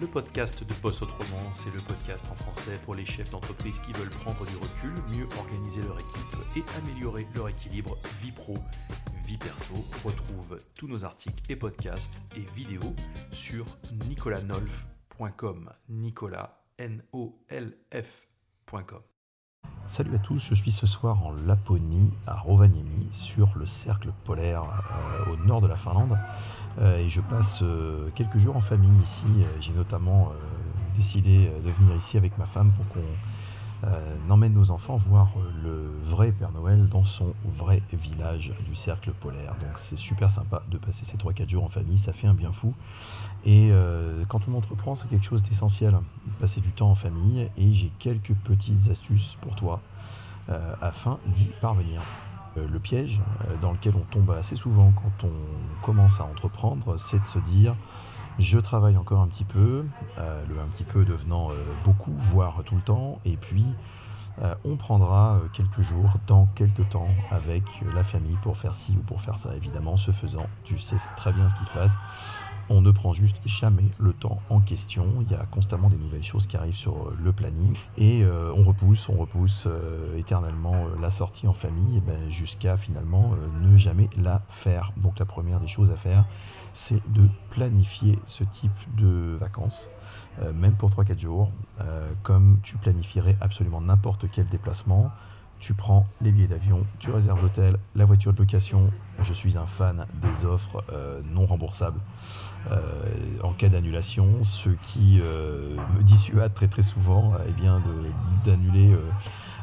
le podcast de Boss Autrement. C'est le podcast en français pour les chefs d'entreprise qui veulent prendre du recul, mieux organiser leur équipe et améliorer leur équilibre vie pro, vie perso. Retrouve tous nos articles et podcasts et vidéos sur nicolanolf.com. Nicolas, N-O-L-F.com. Salut à tous, je suis ce soir en Laponie, à Rovaniemi, sur le cercle polaire euh, au nord de la Finlande. Euh, et je passe euh, quelques jours en famille ici. J'ai notamment décidé de venir ici avec ma femme pour qu'on n'emmène nos enfants voir le vrai Père Noël dans son vrai village du cercle polaire. Donc c'est super sympa de passer ces 3-4 jours en famille, ça fait un bien fou. Et euh, quand on entreprend, c'est quelque chose d'essentiel, passer du temps en famille. Et j'ai quelques petites astuces pour toi euh, afin d'y parvenir. le piège dans lequel on tombe assez souvent quand on commence à entreprendre, c'est de se dire je travaille encore un petit peu, euh, le un petit peu devenant euh, beaucoup, voire tout le temps, et puis euh, on prendra quelques jours, dans quelques temps, avec la famille pour faire ci ou pour faire ça. Évidemment, ce faisant, tu sais très bien ce qui se passe. On ne prend juste jamais le temps en question. Il y a constamment des nouvelles choses qui arrivent sur le planning et on repousse, on repousse éternellement la sortie en famille eh ben, jusqu'à finalement ne jamais la faire. Donc la première des choses à faire, c'est de planifier ce type de vacances, euh, même pour 3-4 jours, euh, comme tu planifierais absolument n'importe quel déplacement. Tu prends les billets d'avion, tu réserves l'hôtel, la voiture de location. Je suis un fan des offres euh, non remboursables en cas d'annulation, ce qui me dissuade très très souvent eh bien, d'annuler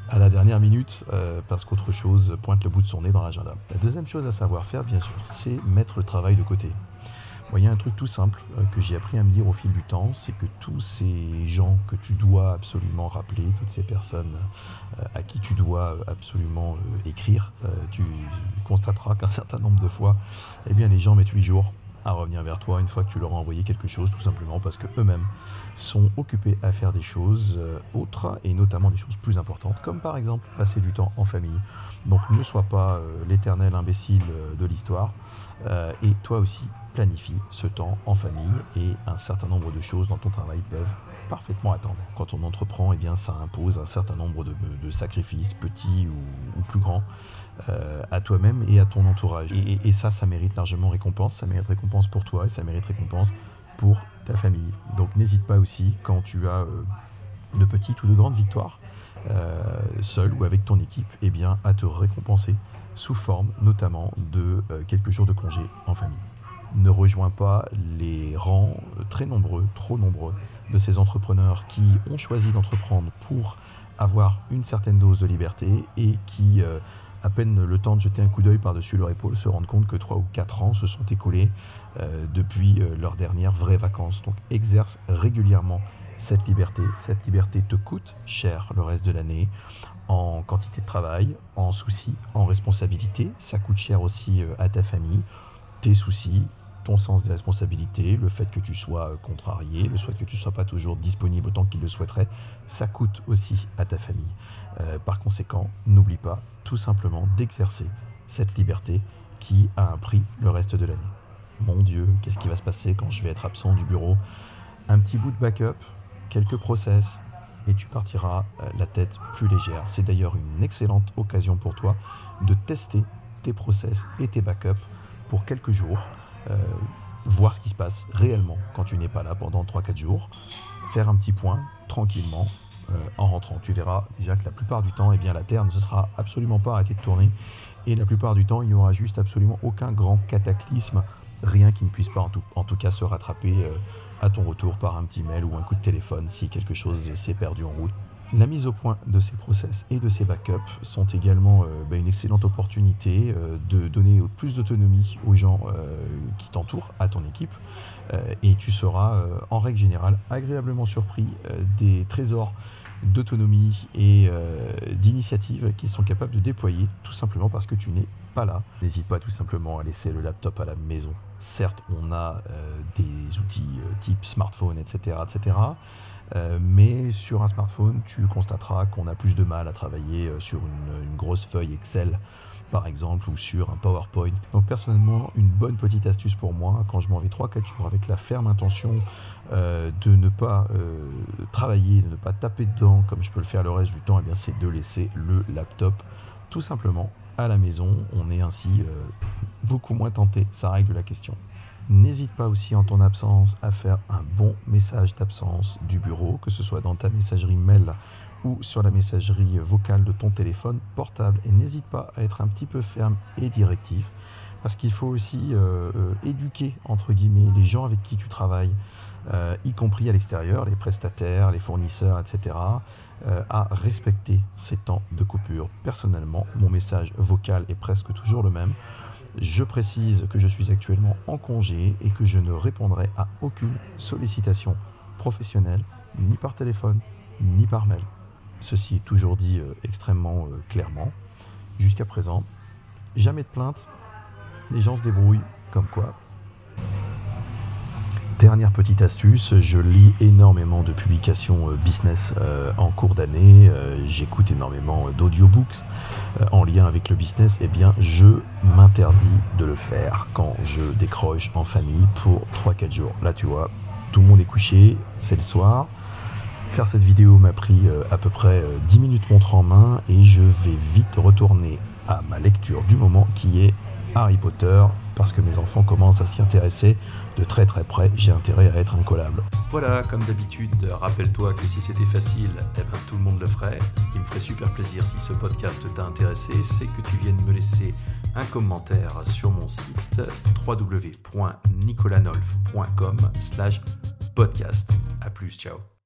à la dernière minute parce qu'autre chose pointe le bout de son nez dans l'agenda. La deuxième chose à savoir faire, bien sûr, c'est mettre le travail de côté. Il y a un truc tout simple euh, que j'ai appris à me dire au fil du temps, c'est que tous ces gens que tu dois absolument rappeler, toutes ces personnes euh, à qui tu dois absolument euh, écrire, tu constateras qu'un certain nombre de fois, eh bien, les gens mettent 8 jours à revenir vers toi une fois que tu leur as envoyé quelque chose, tout simplement parce que eux-mêmes sont occupés à faire des choses autres et notamment des choses plus importantes, comme par exemple passer du temps en famille. Donc ne sois pas l'éternel imbécile de l'histoire et toi aussi planifie ce temps en famille et un certain nombre de choses dans ton travail peuvent parfaitement attendre. Quand on entreprend, eh bien, ça impose un certain nombre de, sacrifices, petits ou, plus grands, euh, à toi-même et à ton entourage. Et, ça, ça mérite largement récompense. Ça mérite récompense pour toi et ça mérite récompense pour ta famille. Donc n'hésite pas aussi quand tu as euh, de petites ou de grandes victoires, euh, seul ou avec ton équipe, eh bien, à te récompenser sous forme notamment de quelques jours de congé en famille ne rejoint pas les rangs très nombreux, trop nombreux, de ces entrepreneurs qui ont choisi d'entreprendre pour avoir une certaine dose de liberté et qui, euh, à peine le temps de jeter un coup d'œil par-dessus leur épaule, se rendent compte que 3 ou 4 ans se sont écoulés euh, depuis euh, leurs dernières vraies vacances. Donc exerce régulièrement cette liberté. Cette liberté te coûte cher le reste de l'année en quantité de travail, en soucis, en responsabilité. Ça coûte cher aussi à ta famille tes soucis, ton sens des responsabilités, le fait que tu sois euh, contrarié, le fait que tu ne sois pas toujours disponible autant qu'il le souhaiterait, ça coûte aussi à ta famille. Euh, par conséquent, n'oublie pas tout simplement d'exercer cette liberté qui a un prix le reste de l'année. Mon Dieu, qu'est-ce qui va se passer quand je vais être absent du bureau? Un petit bout de backup, quelques process, et tu partiras euh, la tête plus légère. C'est d'ailleurs une excellente occasion pour toi de tester tes process et tes backups pour quelques jours, voir ce qui se passe réellement quand tu n'es pas là pendant 3-4 jours, faire un petit point tranquillement euh, en rentrant. Tu verras déjà que la plupart du temps, eh bien, la Terre ne se sera absolument pas arrêtée de tourner et la plupart du temps, il n'y aura juste absolument aucun grand cataclysme, rien qui ne puisse pas en tout, en tout cas se rattraper euh, à ton retour par un petit mail ou un coup de téléphone si quelque chose s'est perdu en route. La mise au point de ces process et de ces backups sont également euh, bah, une excellente opportunité euh, de donner plus d'autonomie aux gens euh, qui t'entourent, à ton équipe, et tu seras en règle générale agréablement surpris des trésors d'autonomie et d'initiative qu'ils sont capables de déployer tout simplement parce que tu n'es pas là. N'hésite pas tout simplement à laisser le laptop à la maison. Certes, on a des outils type smartphone, etc. etc. Euh, mais sur un smartphone, tu constateras qu'on a plus de mal à travailler euh, sur une, grosse feuille Excel par exemple, ou sur un PowerPoint. Donc personnellement, une bonne petite astuce pour moi, quand je m'en vais 3-4 jours avec la ferme intention euh, de ne pas travailler, de ne pas taper dedans comme je peux le faire le reste du temps, eh c'est de laisser le laptop tout simplement à la maison. On est ainsi beaucoup moins tenté, ça règle la question. N'hésite pas aussi en ton absence à faire un bon message d'absence du bureau, que ce soit dans ta messagerie mail ou sur la messagerie vocale de ton téléphone portable. Et n'hésite pas à être un petit peu ferme et directif, parce qu'il faut aussi euh, euh, éduquer, entre guillemets, les gens avec qui tu travailles, euh, y compris à l'extérieur, les prestataires, les fournisseurs, etc., à respecter ces temps de coupure. Personnellement, mon message vocal est presque toujours le même. Je précise que je suis actuellement en congé et que je ne répondrai à aucune sollicitation professionnelle, ni par téléphone, ni par mail. Ceci est toujours dit euh, extrêmement euh, clairement. Jusqu'à présent, jamais de plainte. Les gens se débrouillent comme quoi. Dernière petite astuce, je lis énormément de publications euh, business en cours d'année, j'écoute énormément d'audiobooks en lien avec le business, eh bien je m'interdis de le faire quand je décroche en famille pour 3-4 jours. Là tu vois, tout le monde est couché, c'est le soir, Faire cette vidéo m'a pris euh, à peu près 10 euh, minutes montre en main et je vais vite retourner à ma lecture du moment qui est Harry Potter parce que mes enfants commencent à s'y intéresser de très très près, j'ai intérêt à être incollable. Voilà, comme d'habitude, rappelle-toi que si c'était facile, eh ben, tout le monde le ferait. Ce qui me ferait super plaisir si ce podcast t'a intéressé, c'est que tu viennes me laisser un commentaire sur mon site www.nicolanolf.com slash podcast. A plus, ciao